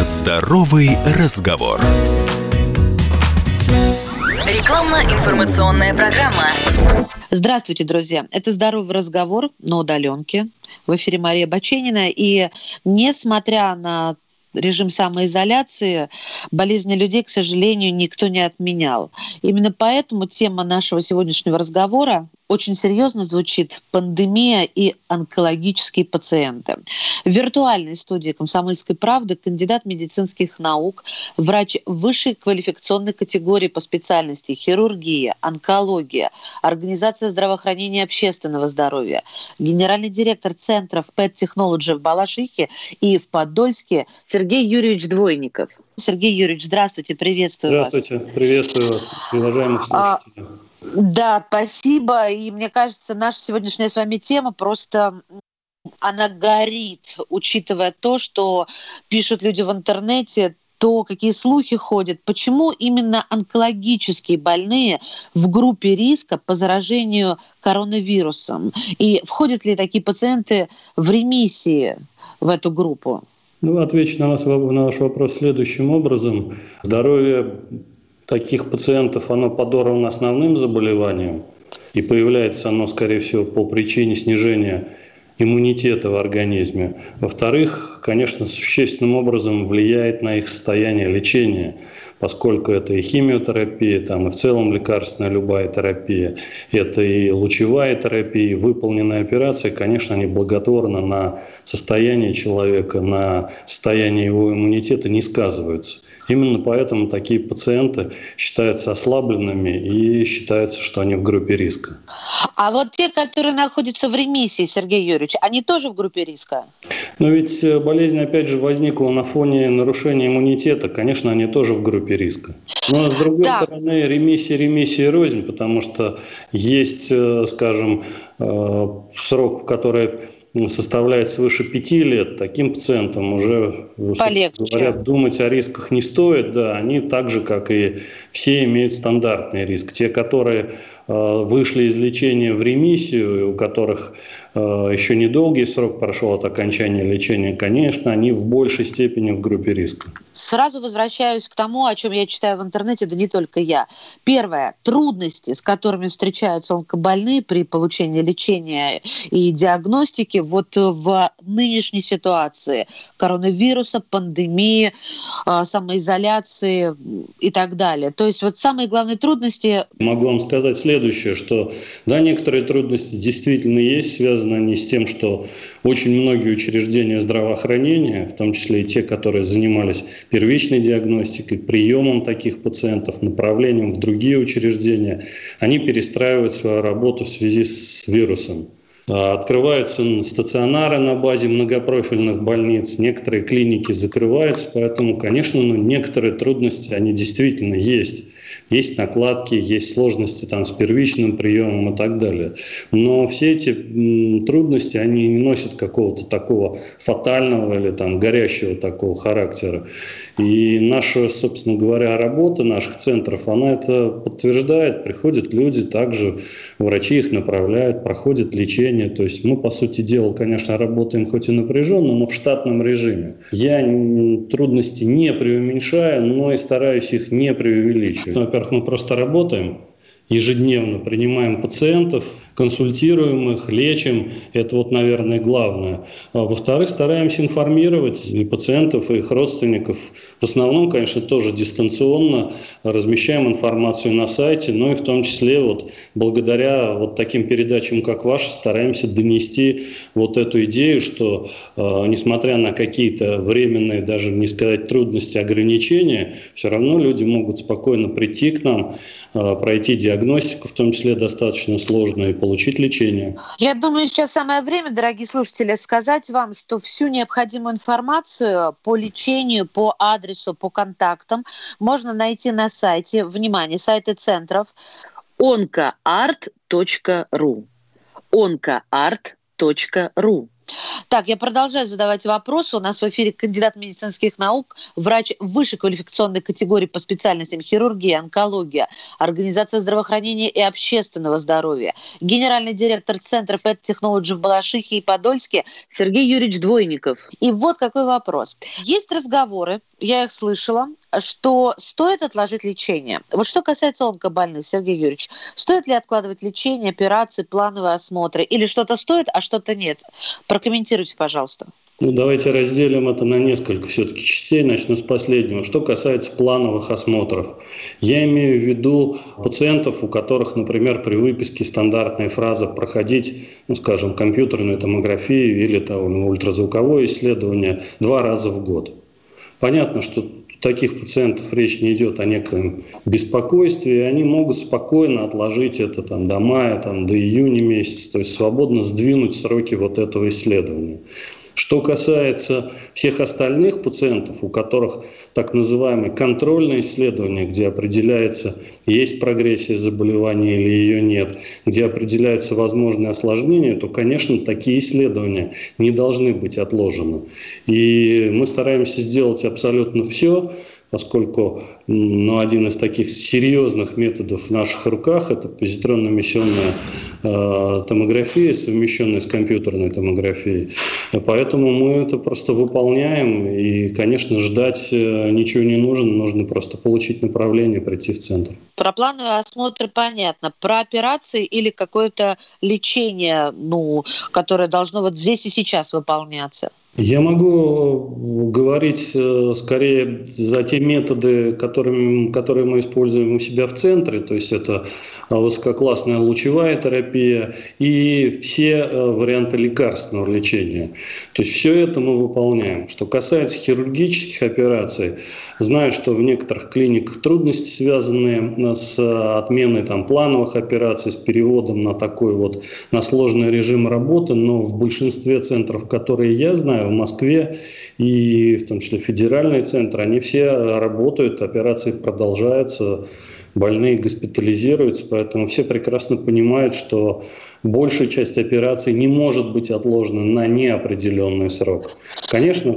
Здоровый разговор. Рекламно-информационная программа. Здравствуйте, друзья. Это «Здоровый разговор» на удаленке. В эфире Мария Баченина. И несмотря на режим самоизоляции болезни людей, к сожалению, никто не отменял. Именно поэтому тема нашего сегодняшнего разговора очень серьезно звучит пандемия и онкологические пациенты. В виртуальной студии «Комсомольской правды» кандидат медицинских наук, врач высшей квалификационной категории по специальности хирургия, онкология, организация здравоохранения и общественного здоровья, генеральный директор центров PET Technology в Балашихе и в Подольске Сергей Юрьевич Двойников. Сергей Юрьевич, здравствуйте, приветствую здравствуйте, вас. Здравствуйте, приветствую вас, уважаемых а, слушателей. А, да, спасибо. И мне кажется, наша сегодняшняя с вами тема просто она горит, учитывая то, что пишут люди в интернете, то какие слухи ходят, почему именно онкологические больные в группе риска по заражению коронавирусом? И входят ли такие пациенты в ремиссии в эту группу? Ну, отвечу на, вас, на ваш вопрос следующим образом. Здоровье таких пациентов, оно подорвано основным заболеванием, и появляется оно, скорее всего, по причине снижения иммунитета в организме. Во-вторых, конечно, существенным образом влияет на их состояние лечения поскольку это и химиотерапия, там, и в целом лекарственная любая терапия, это и лучевая терапия, и выполненная операция, конечно, они благотворно на состояние человека, на состояние его иммунитета не сказываются. Именно поэтому такие пациенты считаются ослабленными и считается, что они в группе риска. А вот те, которые находятся в ремиссии, Сергей Юрьевич, они тоже в группе риска? Но ведь э, болезнь, опять же, возникла на фоне нарушения иммунитета. Конечно, они тоже в группе риска. Но, с другой да. стороны, ремиссия, ремиссия рознь, потому что есть, э, скажем, э, срок, который составляет свыше пяти лет, таким пациентам уже, говоря, думать о рисках не стоит. Да, они так же, как и все, имеют стандартный риск. Те, которые Э, вышли из лечения в ремиссию, у которых э, еще недолгий срок прошел от окончания лечения, конечно, они в большей степени в группе риска. Сразу возвращаюсь к тому, о чем я читаю в интернете, да не только я. Первое. Трудности, с которыми встречаются онкобольные при получении лечения и диагностики вот в нынешней ситуации коронавируса, пандемии, э, самоизоляции и так далее. То есть вот самые главные трудности... Могу вам сказать следующее, что да, некоторые трудности действительно есть, связаны они с тем, что очень многие учреждения здравоохранения, в том числе и те, которые занимались первичной диагностикой, приемом таких пациентов, направлением в другие учреждения, они перестраивают свою работу в связи с вирусом. А, открываются стационары на базе многопрофильных больниц, некоторые клиники закрываются, поэтому, конечно, ну, некоторые трудности, они действительно есть есть накладки, есть сложности там с первичным приемом и так далее. Но все эти трудности, они не носят какого-то такого фатального или там горящего такого характера. И наша, собственно говоря, работа наших центров, она это подтверждает. Приходят люди, также врачи их направляют, проходят лечение. То есть мы, по сути дела, конечно, работаем хоть и напряженно, но в штатном режиме. Я трудности не преуменьшаю, но и стараюсь их не преувеличивать. Во-первых, мы просто работаем ежедневно, принимаем пациентов, консультируем их, лечим. Это вот, наверное, главное. А во-вторых, стараемся информировать и пациентов, и их родственников. В основном, конечно, тоже дистанционно размещаем информацию на сайте, но и в том числе вот благодаря вот таким передачам, как ваша, стараемся донести вот эту идею, что э, несмотря на какие-то временные, даже не сказать трудности, ограничения, все равно люди могут спокойно прийти к нам, э, пройти диагностику, в том числе достаточно сложную, и получить лечение. Я думаю, сейчас самое время, дорогие слушатели, сказать вам, что всю необходимую информацию по лечению, по адресу, по контактам можно найти на сайте, внимание, сайты центров oncoart.ru oncoart.ru Так, я продолжаю задавать вопросы. У нас в эфире кандидат медицинских наук, врач высшей квалификационной категории по специальностям хирургия, онкология, организация здравоохранения и общественного здоровья, генеральный директор Центра Pet Technology в Балашихе и Подольске Сергей Юрьевич Двойников. И вот какой вопрос. Есть разговоры, я их слышала, что стоит отложить лечение. Вот что касается онкобольных, Сергей Юрьевич, стоит ли откладывать лечение, операции, плановые осмотры? Или что-то стоит, а что-то нет? Прокомментируйте, пожалуйста. Ну, давайте разделим это на несколько все-таки частей. Начну с последнего. Что касается плановых осмотров. Я имею в виду пациентов, у которых, например, при выписке стандартная фраза проходить, ну, скажем, компьютерную томографию или там, ультразвуковое исследование два раза в год. Понятно, что таких пациентов речь не идет о некотором беспокойстве, и они могут спокойно отложить это там, до мая, там, до июня месяца, то есть свободно сдвинуть сроки вот этого исследования. Что касается всех остальных пациентов, у которых так называемое контрольное исследование, где определяется, есть прогрессия заболевания или ее нет, где определяется возможное осложнение, то, конечно, такие исследования не должны быть отложены. И мы стараемся сделать абсолютно все, поскольку ну, один из таких серьезных методов в наших руках – это позитронно-эмиссионная э, томография, совмещенная с компьютерной томографией. Поэтому мы это просто выполняем, и, конечно, ждать э, ничего не нужно, нужно просто получить направление, прийти в центр. Про плановый осмотр понятно. Про операции или какое-то лечение, ну, которое должно вот здесь и сейчас выполняться? Я могу говорить э, скорее за те методы, которыми, которые мы используем у себя в центре, то есть это высококлассная лучевая терапия и все э, варианты лекарственного лечения. То есть все это мы выполняем. Что касается хирургических операций, знаю, что в некоторых клиниках трудности, связанные с отменой там, плановых операций, с переводом на такой вот на сложный режим работы, но в большинстве центров, которые я знаю, в Москве и в том числе федеральный центр, они все работают, операции продолжаются, больные госпитализируются, поэтому все прекрасно понимают, что большая часть операций не может быть отложена на неопределенный срок. Конечно,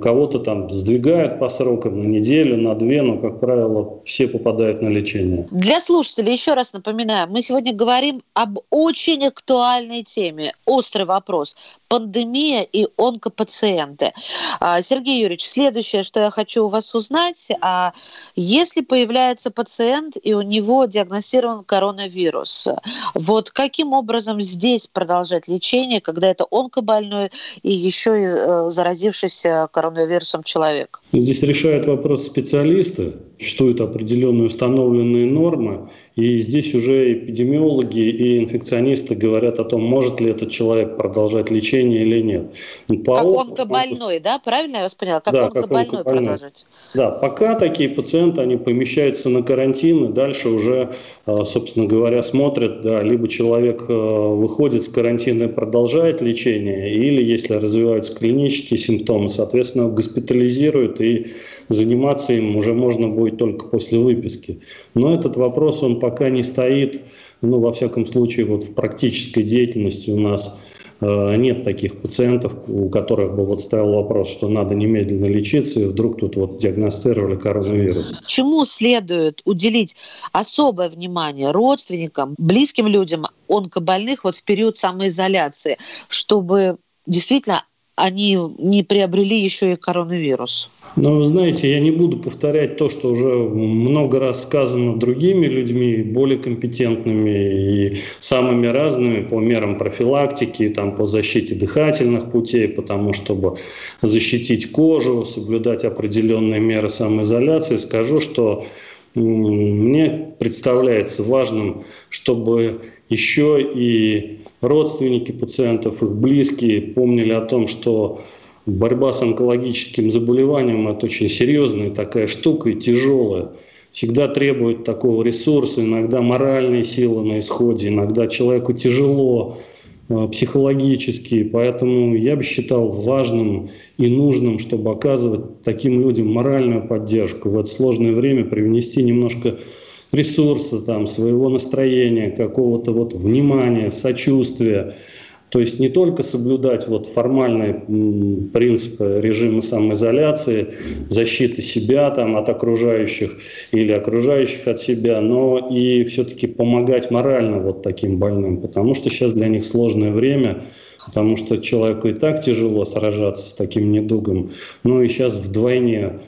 кого-то там сдвигают по срокам на неделю, на две, но, как правило, все попадают на лечение. Для слушателей еще раз напоминаю, мы сегодня говорим об очень актуальной теме, острый вопрос – пандемия и онкопациенты. А, Сергей Юрьевич, следующее, что я хочу у вас узнать, а если появляется пациент и у него диагностирован коронавирус, вот каким образом здесь продолжать лечение, когда это онкобольной и еще и э, заразившийся коронавирусом человек? Здесь решает вопрос специалисты, существуют определенные установленные нормы, и здесь уже эпидемиологи и инфекционисты говорят о том, может ли этот человек продолжать лечение или нет. Ну, по как опыту, онкобольной, да? Правильно я вас поняла? Как да, онкобольной, как онкобольной продолжать? Да, пока такие пациенты, они помещаются на карантин, и дальше уже, а, собственно говоря, смотрят, да, либо человек а, выходит с карантина и продолжает лечение, или если развиваются клинические симптомы, соответственно, госпитализируют и заниматься им уже можно будет только после выписки. Но этот вопрос, он пока не стоит, ну, во всяком случае, вот в практической деятельности у нас нет таких пациентов, у которых бы вот стоял вопрос, что надо немедленно лечиться, и вдруг тут вот диагностировали коронавирус. Чему следует уделить особое внимание родственникам, близким людям онкобольных вот в период самоизоляции, чтобы действительно они не приобрели еще и коронавирус? Но вы знаете, я не буду повторять то, что уже много раз сказано другими людьми, более компетентными и самыми разными по мерам профилактики, там, по защите дыхательных путей, потому чтобы защитить кожу, соблюдать определенные меры самоизоляции. Скажу, что мне представляется важным, чтобы еще и родственники пациентов, их близкие помнили о том, что борьба с онкологическим заболеванием – это очень серьезная такая штука и тяжелая. Всегда требует такого ресурса, иногда моральные силы на исходе, иногда человеку тяжело э, психологически. Поэтому я бы считал важным и нужным, чтобы оказывать таким людям моральную поддержку в это сложное время, привнести немножко ресурса, там, своего настроения, какого-то вот внимания, сочувствия, То есть не только соблюдать вот формальные принципы режима самоизоляции, защиты себя там, от окружающих или окружающих от себя, но и все-таки помогать морально вот таким больным, потому что сейчас для них сложное время, потому что человеку и так тяжело сражаться с таким недугом, ну и сейчас вдвойне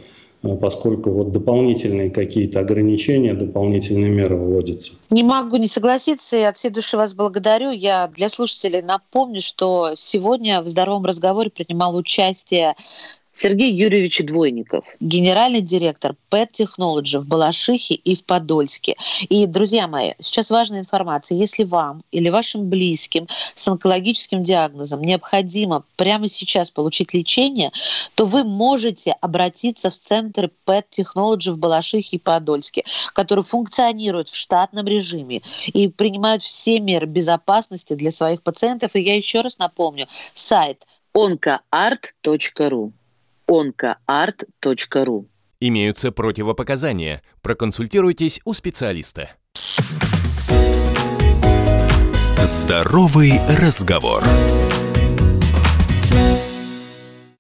поскольку вот дополнительные какие-то ограничения, дополнительные меры вводятся. Не могу не согласиться и от всей души вас благодарю. Я для слушателей напомню, что сегодня в здоровом разговоре принимал участие Сергей Юрьевич Двойников, генеральный директор Pet Technology в Балашихе и в Подольске. И, друзья мои, сейчас важная информация. Если вам или вашим близким с онкологическим диагнозом необходимо прямо сейчас получить лечение, то вы можете обратиться в центр Pet Technology в Балашихе и Подольске, который функционирует в штатном режиме и принимают все меры безопасности для своих пациентов. И я еще раз напомню, сайт oncoart.ru oncoart.ru. Имеются противопоказания. Проконсультируйтесь у специалиста. Здоровый разговор.